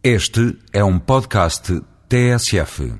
Este é um podcast TSF.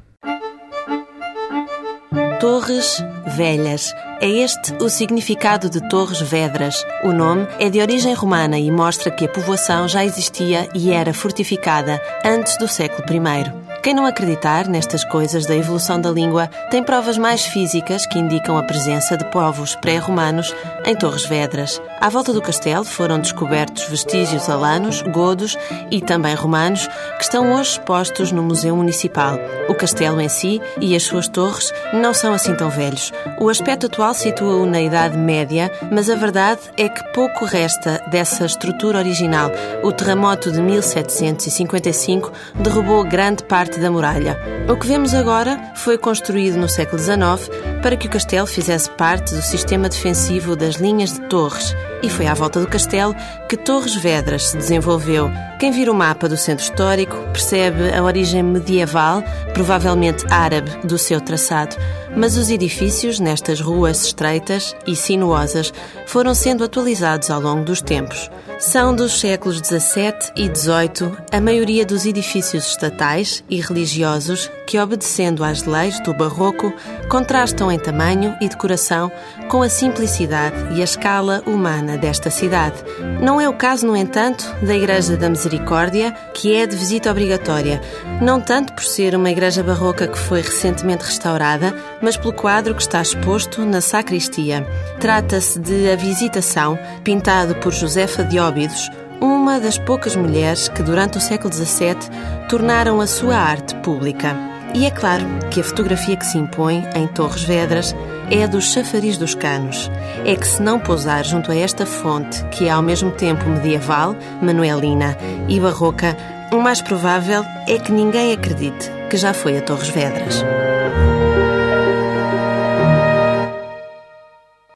Torres Velhas. É este o significado de Torres Vedras. O nome é de origem romana e mostra que a povoação já existia e era fortificada antes do século I. Quem não acreditar nestas coisas da evolução da língua tem provas mais físicas que indicam a presença de povos pré-romanos em Torres Vedras. À volta do castelo foram descobertos vestígios alanos, godos e também romanos que estão hoje expostos no Museu Municipal. O castelo em si e as suas torres não são assim tão velhos. O aspecto atual situa-o na Idade Média, mas a verdade é que pouco resta dessa estrutura original. O terremoto de 1755 derrubou grande parte da muralha. O que vemos agora foi construído no século XIX para que o castelo fizesse parte do sistema defensivo das linhas de torres e foi à volta do castelo que Torres Vedras se desenvolveu. Quem vira o mapa do centro histórico percebe a origem medieval, provavelmente árabe, do seu traçado. Mas os edifícios, nestas ruas estreitas e sinuosas, foram sendo atualizados ao longo dos tempos. São dos séculos XVII e XVIII a maioria dos edifícios estatais e religiosos que, obedecendo às leis do barroco, contrastam em tamanho e decoração com a simplicidade e a escala humana desta cidade. Não é o caso, no entanto, da Igreja da Misericórdia, que é de visita obrigatória, não tanto por ser uma igreja barroca que foi recentemente restaurada, mas pelo quadro que está exposto na sacristia. Trata-se de A Visitação, pintado por Josefa de Óbidos, uma das poucas mulheres que, durante o século XVII, tornaram a sua arte pública. E é claro que a fotografia que se impõe em Torres Vedras é a dos chafariz dos canos. É que se não pousar junto a esta fonte, que é ao mesmo tempo medieval, manuelina e barroca, o mais provável é que ninguém acredite que já foi a Torres Vedras.